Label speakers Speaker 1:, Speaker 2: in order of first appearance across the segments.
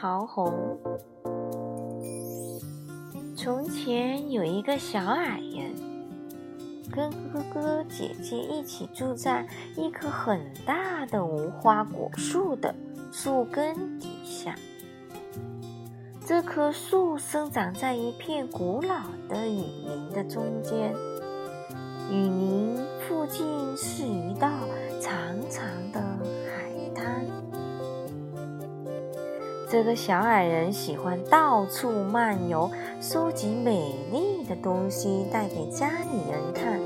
Speaker 1: 桃红。从前有一个小矮人，跟哥哥姐姐一起住在一棵很大的无花果树的树根底下。这棵树生长在一片古老的雨林的中间，这个小矮人喜欢到处漫游，收集美丽的东西带给家里人看。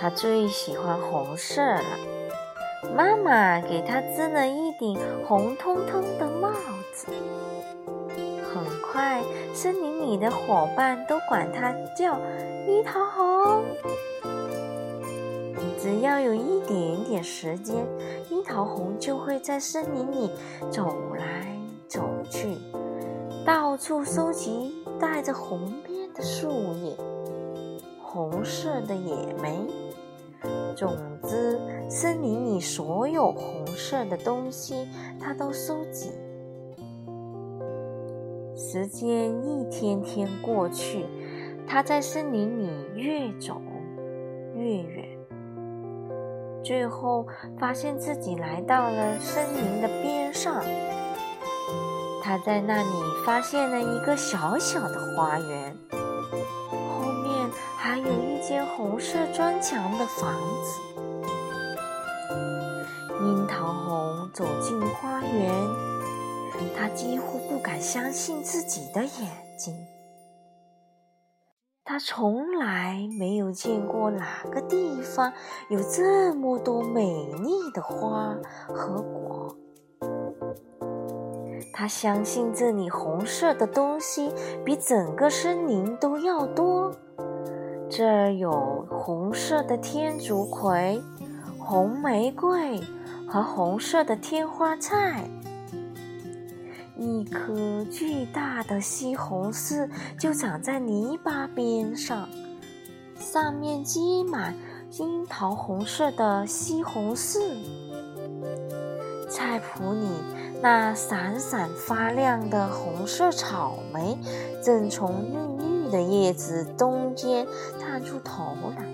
Speaker 1: 他最喜欢红色了，妈妈给他织了一顶红彤彤的帽子。很快，森林里的伙伴都管他叫樱桃红。只要有一点点时间，樱桃红就会在森林里走来去，到处收集带着红边的树叶、红色的野莓。总之，森林里所有红色的东西，它都收集。时间一天天过去，他在森林里越走越远，最后发现自己来到了森林的边上。他在那里发现了一个小小的花园，后面还有一间红色砖墙的房子。樱桃红走进花园。他几乎不敢相信自己的眼睛。他从来没有见过哪个地方有这么多美丽的花和果。他相信这里红色的东西比整个森林都要多。这儿有红色的天竺葵、红玫瑰和红色的天花菜。一棵巨大的西红柿就长在泥巴边上，上面结满樱桃红色的西红柿。菜谱里那闪闪发亮的红色草莓正从绿绿的叶子中间探出头来。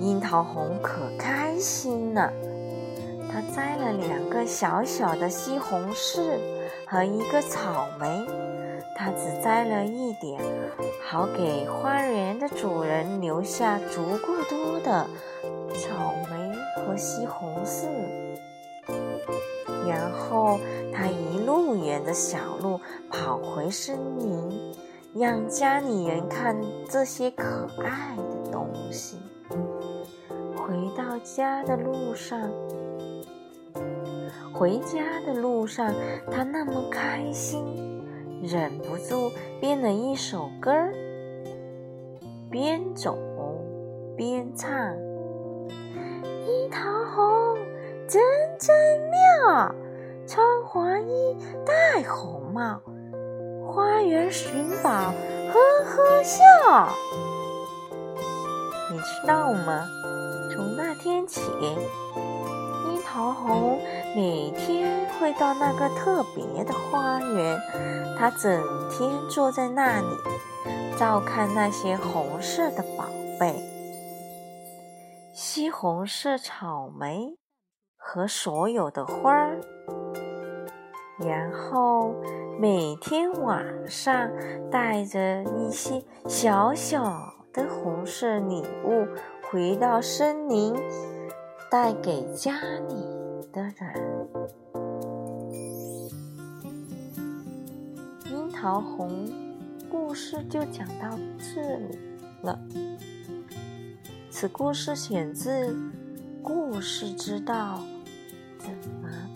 Speaker 1: 樱桃红可开心了。它摘了两个小小的西红柿和一个草莓，它只摘了一点，好给花园的主人留下足够多的草莓和西红柿。然后他一路沿着小路跑回森林，让家里人看这些可爱的东西。回到家的路上。回家的路上，他那么开心，忍不住编了一首歌儿，边走边唱：“樱桃红，真真穿黄衣，戴红帽，花园寻宝，呵呵笑。”你知道吗？从那天起。樱桃红每天会到那个特别的花园，他整天坐在那里，照看那些红色的宝贝——西红柿、草莓和所有的花儿。然后每天晚上带着一些小小的红色礼物回到森林。带给家里的人。樱桃红故事就讲到这里了。此故事选自《故事之道》。怎么？